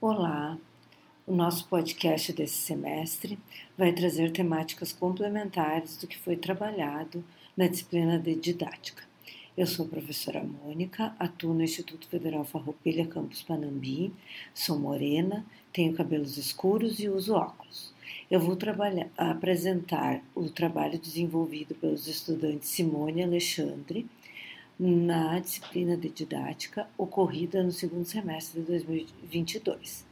Olá! O nosso podcast desse semestre vai trazer temáticas complementares do que foi trabalhado na disciplina de didática. Eu sou a professora Mônica, atuo no Instituto Federal Farroupilha Campus Panambi, sou morena, tenho cabelos escuros e uso óculos. Eu vou apresentar o trabalho desenvolvido pelos estudantes Simone Alexandre na disciplina de didática ocorrida no segundo semestre de 2022.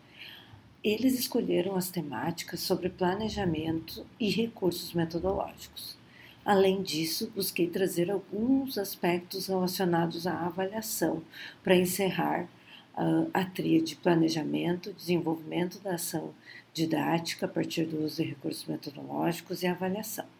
Eles escolheram as temáticas sobre planejamento e recursos metodológicos. Além disso, busquei trazer alguns aspectos relacionados à avaliação para encerrar uh, a tria de planejamento, desenvolvimento da ação didática a partir do uso de recursos metodológicos e avaliação.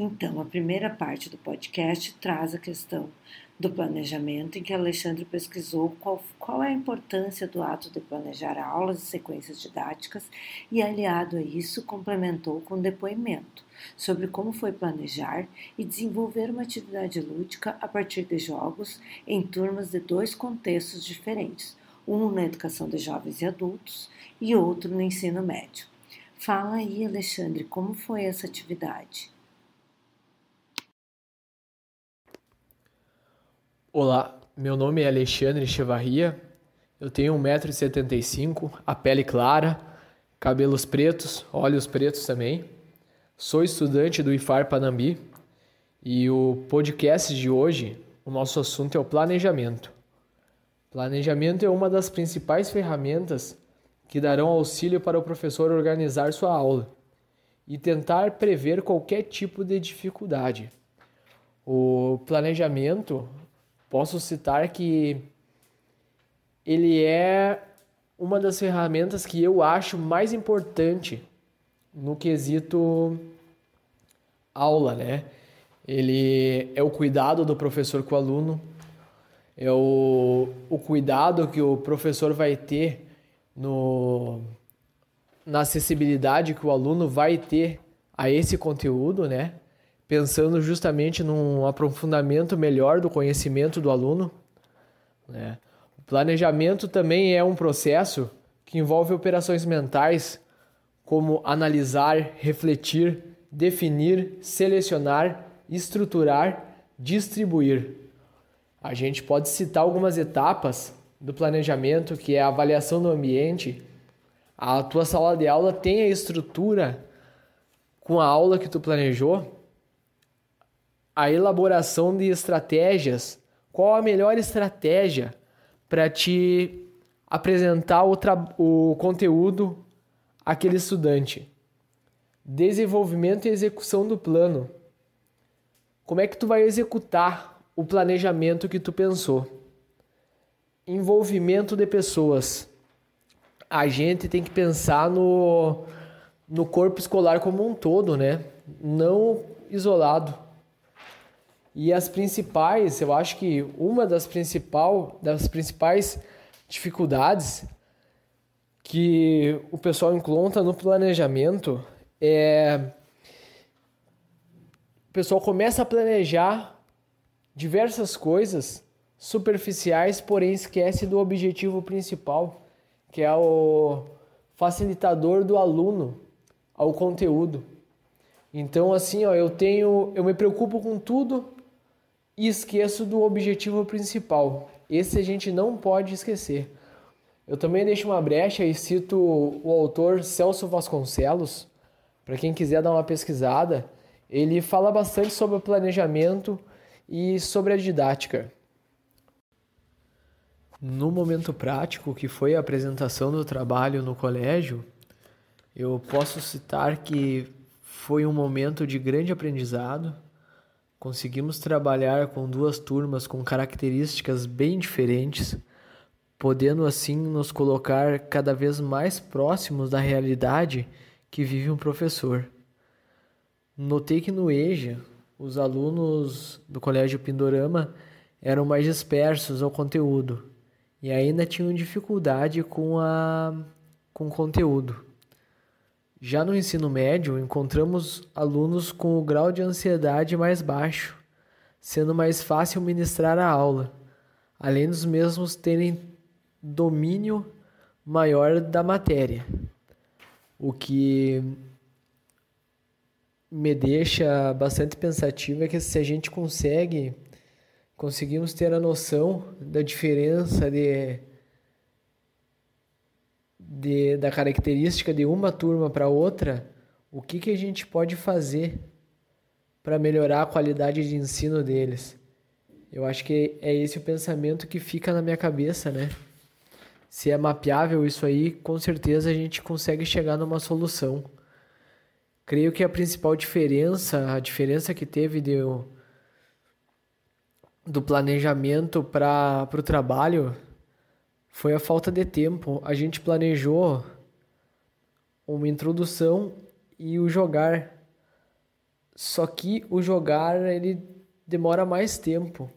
Então, a primeira parte do podcast traz a questão do planejamento, em que Alexandre pesquisou qual, qual é a importância do ato de planejar aulas e sequências didáticas e, aliado a isso, complementou com depoimento sobre como foi planejar e desenvolver uma atividade lúdica a partir de jogos em turmas de dois contextos diferentes, um na educação de jovens e adultos e outro no ensino médio. Fala aí, Alexandre, como foi essa atividade? Olá, meu nome é Alexandre Chevarria, eu tenho 1,75m, a pele clara, cabelos pretos, olhos pretos também. Sou estudante do IFAR Panambi e o podcast de hoje, o nosso assunto é o planejamento. Planejamento é uma das principais ferramentas que darão auxílio para o professor organizar sua aula e tentar prever qualquer tipo de dificuldade. O planejamento posso citar que ele é uma das ferramentas que eu acho mais importante no quesito aula, né? Ele é o cuidado do professor com o aluno, é o, o cuidado que o professor vai ter no, na acessibilidade que o aluno vai ter a esse conteúdo, né? Pensando justamente num aprofundamento melhor do conhecimento do aluno. Né? O planejamento também é um processo que envolve operações mentais, como analisar, refletir, definir, selecionar, estruturar, distribuir. A gente pode citar algumas etapas do planejamento, que é a avaliação do ambiente. A tua sala de aula tem a estrutura com a aula que tu planejou, a elaboração de estratégias. Qual a melhor estratégia para te apresentar o, o conteúdo àquele estudante? Desenvolvimento e execução do plano. Como é que tu vai executar o planejamento que tu pensou? Envolvimento de pessoas. A gente tem que pensar no, no corpo escolar como um todo, né? Não isolado. E as principais, eu acho que uma das, principal, das principais dificuldades que o pessoal encontra no planejamento é o pessoal começa a planejar diversas coisas superficiais, porém esquece do objetivo principal, que é o facilitador do aluno ao conteúdo. Então assim, ó, eu tenho, eu me preocupo com tudo e esqueço do objetivo principal. Esse a gente não pode esquecer. Eu também deixo uma brecha e cito o autor Celso Vasconcelos, para quem quiser dar uma pesquisada. Ele fala bastante sobre o planejamento e sobre a didática. No momento prático, que foi a apresentação do trabalho no colégio, eu posso citar que foi um momento de grande aprendizado Conseguimos trabalhar com duas turmas com características bem diferentes, podendo assim nos colocar cada vez mais próximos da realidade que vive um professor. Notei que no EJA, os alunos do Colégio Pindorama eram mais dispersos ao conteúdo e ainda tinham dificuldade com, a, com o conteúdo. Já no ensino médio, encontramos alunos com o grau de ansiedade mais baixo, sendo mais fácil ministrar a aula, além dos mesmos terem domínio maior da matéria. O que me deixa bastante pensativo é que se a gente consegue conseguimos ter a noção da diferença de, de da característica de uma turma para outra, o que, que a gente pode fazer para melhorar a qualidade de ensino deles. Eu acho que é esse o pensamento que fica na minha cabeça, né? Se é mapeável isso aí, com certeza a gente consegue chegar numa solução. Creio que a principal diferença, a diferença que teve de, do planejamento para o trabalho foi a falta de tempo. A gente planejou uma introdução e o jogar. Só que o jogar ele demora mais tempo.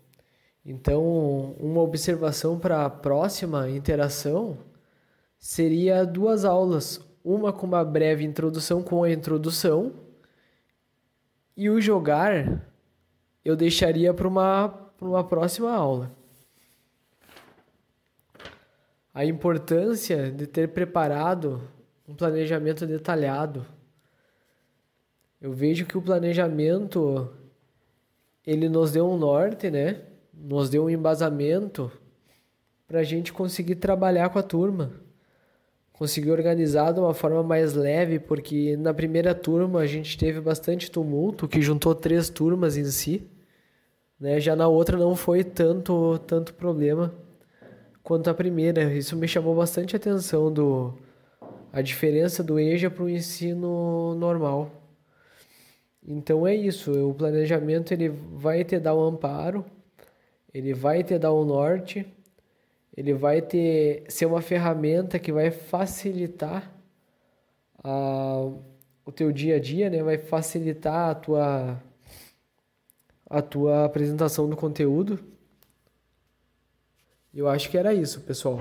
Então, uma observação para a próxima interação seria duas aulas, uma com uma breve introdução com a introdução e o jogar eu deixaria para uma, uma próxima aula. A importância de ter preparado um planejamento detalhado. Eu vejo que o planejamento ele nos deu um norte, né? nos deu um embasamento para a gente conseguir trabalhar com a turma, conseguir organizar de uma forma mais leve, porque na primeira turma a gente teve bastante tumulto, que juntou três turmas em si, né? Já na outra não foi tanto tanto problema quanto a primeira. Isso me chamou bastante atenção do a diferença do EJA para o ensino normal. Então é isso, o planejamento ele vai te dar um amparo, ele vai te dar um norte, ele vai ter ser uma ferramenta que vai facilitar a, o teu dia a dia, né? Vai facilitar a tua a tua apresentação do conteúdo. Eu acho que era isso, pessoal.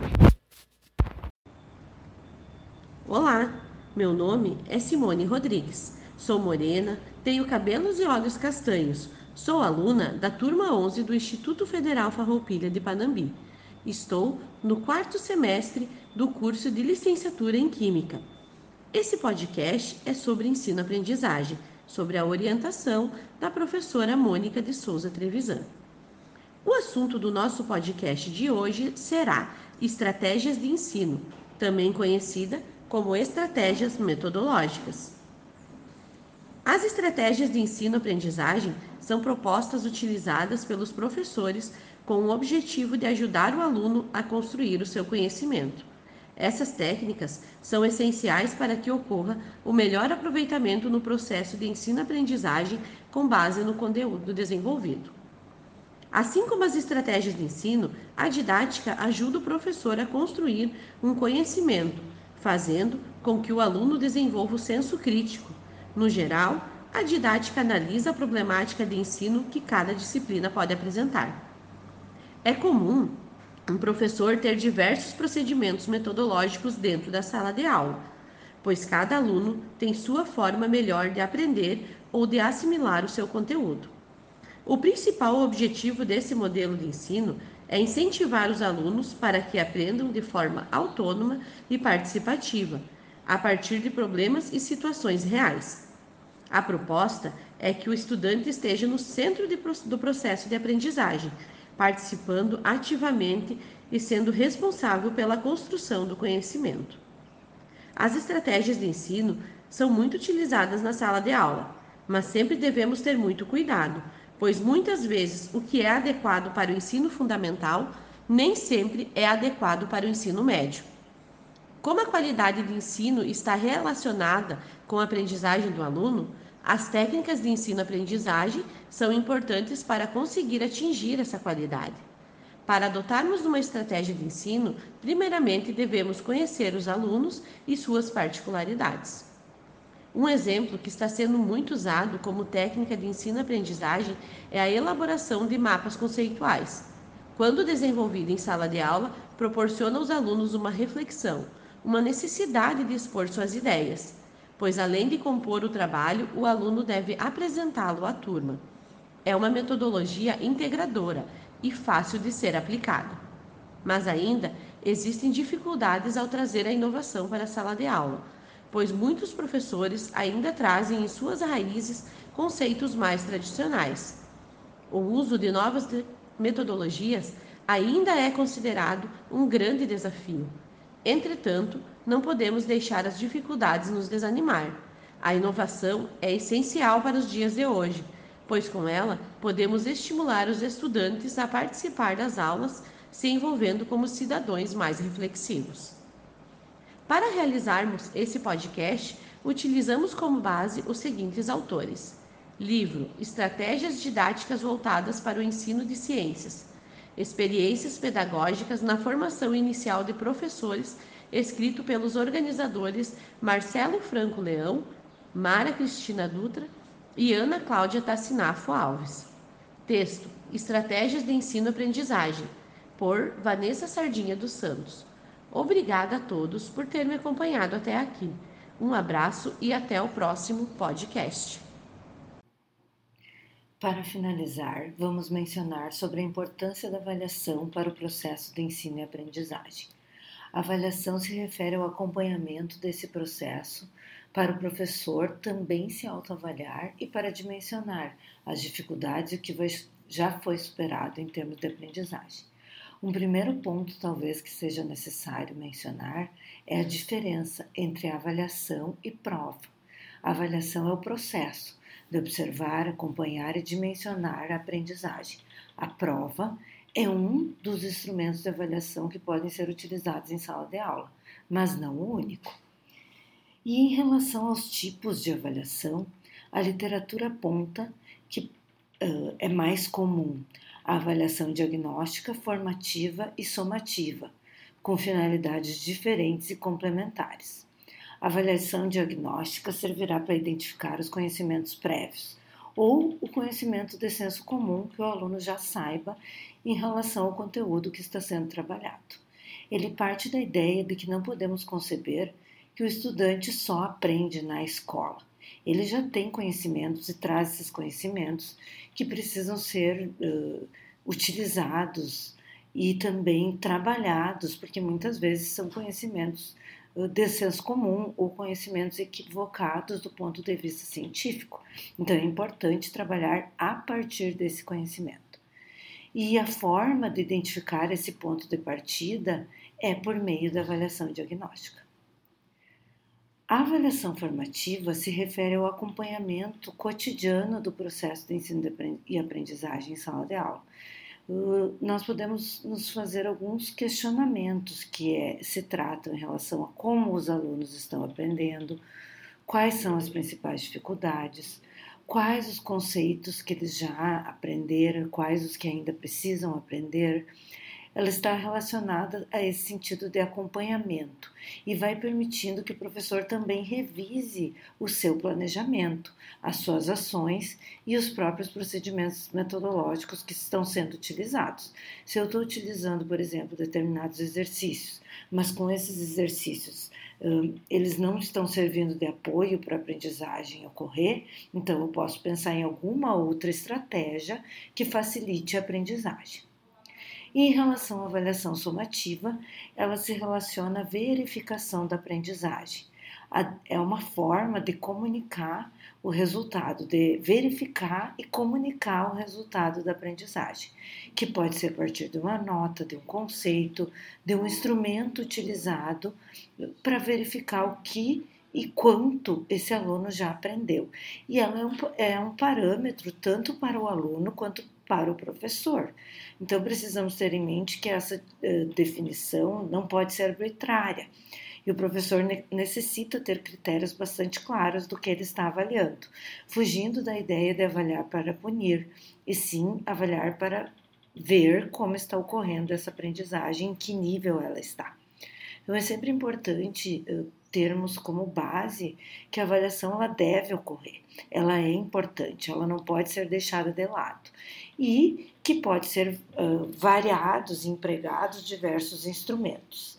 Olá, meu nome é Simone Rodrigues. Sou morena, tenho cabelos e olhos castanhos Sou aluna da turma 11 do Instituto Federal Farroupilha de Panambi. Estou no quarto semestre do curso de licenciatura em Química. Esse podcast é sobre ensino-aprendizagem, sobre a orientação da professora Mônica de Souza Trevisan. O assunto do nosso podcast de hoje será estratégias de ensino, também conhecida como estratégias metodológicas. As estratégias de ensino-aprendizagem são propostas utilizadas pelos professores com o objetivo de ajudar o aluno a construir o seu conhecimento. Essas técnicas são essenciais para que ocorra o melhor aproveitamento no processo de ensino-aprendizagem com base no conteúdo desenvolvido. Assim como as estratégias de ensino, a didática ajuda o professor a construir um conhecimento, fazendo com que o aluno desenvolva o senso crítico. No geral, a didática analisa a problemática de ensino que cada disciplina pode apresentar. É comum um professor ter diversos procedimentos metodológicos dentro da sala de aula, pois cada aluno tem sua forma melhor de aprender ou de assimilar o seu conteúdo. O principal objetivo desse modelo de ensino é incentivar os alunos para que aprendam de forma autônoma e participativa, a partir de problemas e situações reais. A proposta é que o estudante esteja no centro de, do processo de aprendizagem, participando ativamente e sendo responsável pela construção do conhecimento. As estratégias de ensino são muito utilizadas na sala de aula, mas sempre devemos ter muito cuidado, pois muitas vezes o que é adequado para o ensino fundamental nem sempre é adequado para o ensino médio. Como a qualidade de ensino está relacionada com a aprendizagem do aluno, as técnicas de ensino-aprendizagem são importantes para conseguir atingir essa qualidade. Para adotarmos uma estratégia de ensino, primeiramente devemos conhecer os alunos e suas particularidades. Um exemplo que está sendo muito usado como técnica de ensino-aprendizagem é a elaboração de mapas conceituais. Quando desenvolvida em sala de aula, proporciona aos alunos uma reflexão, uma necessidade de expor suas ideias pois além de compor o trabalho, o aluno deve apresentá-lo à turma. É uma metodologia integradora e fácil de ser aplicada. Mas ainda existem dificuldades ao trazer a inovação para a sala de aula, pois muitos professores ainda trazem em suas raízes conceitos mais tradicionais. O uso de novas metodologias ainda é considerado um grande desafio. Entretanto, não podemos deixar as dificuldades nos desanimar. A inovação é essencial para os dias de hoje, pois com ela podemos estimular os estudantes a participar das aulas, se envolvendo como cidadãos mais reflexivos. Para realizarmos esse podcast, utilizamos como base os seguintes autores: livro Estratégias Didáticas Voltadas para o Ensino de Ciências, Experiências Pedagógicas na Formação Inicial de Professores, escrito pelos organizadores Marcelo Franco Leão, Mara Cristina Dutra e Ana Cláudia Tassinafo Alves. Texto: Estratégias de Ensino-Aprendizagem, por Vanessa Sardinha dos Santos. Obrigada a todos por terem me acompanhado até aqui. Um abraço e até o próximo podcast. Para finalizar, vamos mencionar sobre a importância da avaliação para o processo de ensino e aprendizagem. A avaliação se refere ao acompanhamento desse processo para o professor também se autoavaliar e para dimensionar as dificuldades e o que já foi superado em termos de aprendizagem. Um primeiro ponto, talvez que seja necessário mencionar, é a diferença entre avaliação e prova. A avaliação é o processo de observar, acompanhar e dimensionar a aprendizagem. A prova é um dos instrumentos de avaliação que podem ser utilizados em sala de aula, mas não o único. E em relação aos tipos de avaliação, a literatura aponta que uh, é mais comum a avaliação diagnóstica, formativa e somativa, com finalidades diferentes e complementares. A avaliação diagnóstica servirá para identificar os conhecimentos prévios ou o conhecimento de senso comum que o aluno já saiba em relação ao conteúdo que está sendo trabalhado. Ele parte da ideia de que não podemos conceber que o estudante só aprende na escola. Ele já tem conhecimentos e traz esses conhecimentos que precisam ser uh, utilizados e também trabalhados, porque muitas vezes são conhecimentos de senso comum ou conhecimentos equivocados do ponto de vista científico. Então é importante trabalhar a partir desse conhecimento. E a forma de identificar esse ponto de partida é por meio da avaliação diagnóstica. A avaliação formativa se refere ao acompanhamento cotidiano do processo de ensino e aprendizagem em sala de aula, nós podemos nos fazer alguns questionamentos que é, se tratam em relação a como os alunos estão aprendendo, quais são as principais dificuldades, quais os conceitos que eles já aprenderam, quais os que ainda precisam aprender, ela está relacionada a esse sentido de acompanhamento e vai permitindo que o professor também revise o seu planejamento, as suas ações e os próprios procedimentos metodológicos que estão sendo utilizados. Se eu estou utilizando, por exemplo, determinados exercícios, mas com esses exercícios hum, eles não estão servindo de apoio para a aprendizagem ocorrer, então eu posso pensar em alguma outra estratégia que facilite a aprendizagem. E em relação à avaliação somativa, ela se relaciona à verificação da aprendizagem. É uma forma de comunicar o resultado, de verificar e comunicar o resultado da aprendizagem, que pode ser a partir de uma nota, de um conceito, de um instrumento utilizado para verificar o que e quanto esse aluno já aprendeu. E ela é um, é um parâmetro tanto para o aluno quanto para o professor. Então, precisamos ter em mente que essa uh, definição não pode ser arbitrária e o professor ne necessita ter critérios bastante claros do que ele está avaliando, fugindo da ideia de avaliar para punir, e sim avaliar para ver como está ocorrendo essa aprendizagem, em que nível ela está. Então, é sempre importante uh, termos como base que a avaliação ela deve ocorrer, ela é importante, ela não pode ser deixada de lado e que pode ser uh, variados, empregados diversos instrumentos.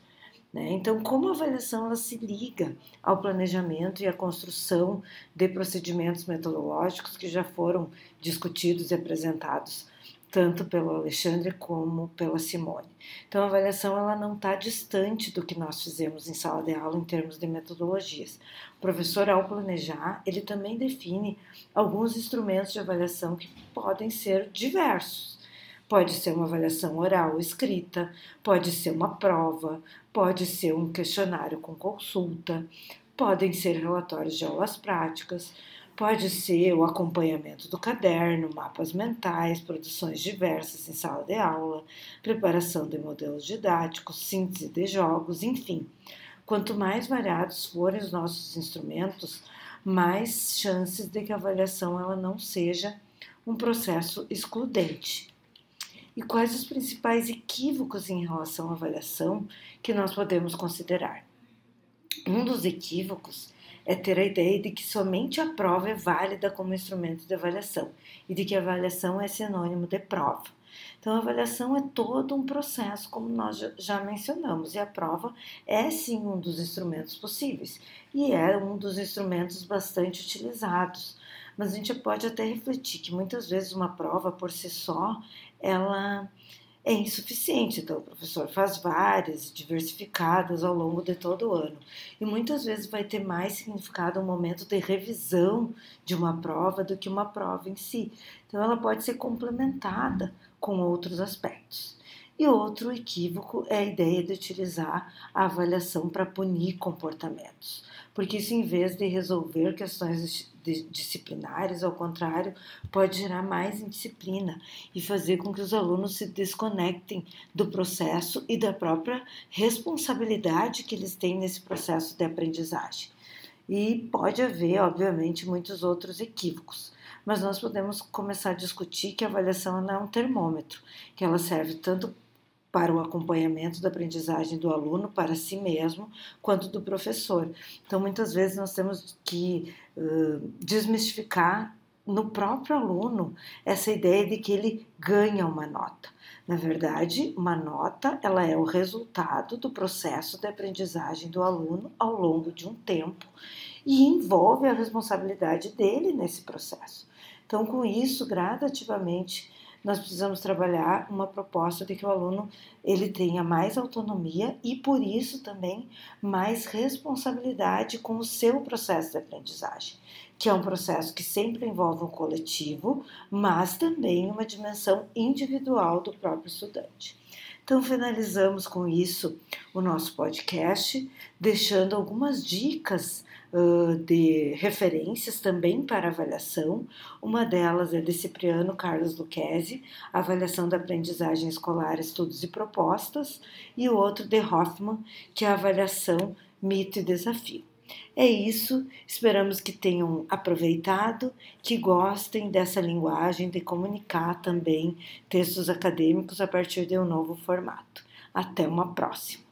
Né? Então, como a avaliação ela se liga ao planejamento e à construção de procedimentos metodológicos que já foram discutidos e apresentados tanto pelo Alexandre como pela Simone. Então, a avaliação ela não está distante do que nós fizemos em sala de aula em termos de metodologias. O professor, ao planejar, ele também define alguns instrumentos de avaliação que podem ser diversos. Pode ser uma avaliação oral escrita, pode ser uma prova, pode ser um questionário com consulta, podem ser relatórios de aulas práticas, pode ser o acompanhamento do caderno, mapas mentais, produções diversas em sala de aula, preparação de modelos didáticos, síntese de jogos, enfim. Quanto mais variados forem os nossos instrumentos, mais chances de que a avaliação ela não seja um processo excludente. E quais os principais equívocos em relação à avaliação que nós podemos considerar? Um dos equívocos é ter a ideia de que somente a prova é válida como instrumento de avaliação e de que a avaliação é sinônimo de prova. Então, a avaliação é todo um processo, como nós já mencionamos, e a prova é sim um dos instrumentos possíveis e é um dos instrumentos bastante utilizados. Mas a gente pode até refletir que muitas vezes uma prova por si só ela é insuficiente. Então, o professor faz várias, diversificadas ao longo de todo o ano. E muitas vezes vai ter mais significado um momento de revisão de uma prova do que uma prova em si. Então, ela pode ser complementada com outros aspectos. E outro equívoco é a ideia de utilizar a avaliação para punir comportamentos, porque isso, em vez de resolver questões disciplinares, ao contrário, pode gerar mais indisciplina e fazer com que os alunos se desconectem do processo e da própria responsabilidade que eles têm nesse processo de aprendizagem. E pode haver, obviamente, muitos outros equívocos mas nós podemos começar a discutir que a avaliação é um termômetro, que ela serve tanto para o acompanhamento da aprendizagem do aluno para si mesmo, quanto do professor. Então, muitas vezes nós temos que uh, desmistificar no próprio aluno essa ideia de que ele ganha uma nota. Na verdade, uma nota ela é o resultado do processo de aprendizagem do aluno ao longo de um tempo e envolve a responsabilidade dele nesse processo. Então, com isso, gradativamente, nós precisamos trabalhar uma proposta de que o aluno ele tenha mais autonomia e por isso também mais responsabilidade com o seu processo de aprendizagem, que é um processo que sempre envolve um coletivo, mas também uma dimensão individual do próprio estudante. Então, finalizamos com isso o nosso podcast, deixando algumas dicas uh, de referências também para avaliação. Uma delas é de Cipriano Carlos Lucchesi, Avaliação da Aprendizagem Escolar, Estudos e Propostas, e o outro de Hoffman, que é a Avaliação, Mito e Desafio. É isso, esperamos que tenham aproveitado, que gostem dessa linguagem de comunicar também textos acadêmicos a partir de um novo formato. Até uma próxima!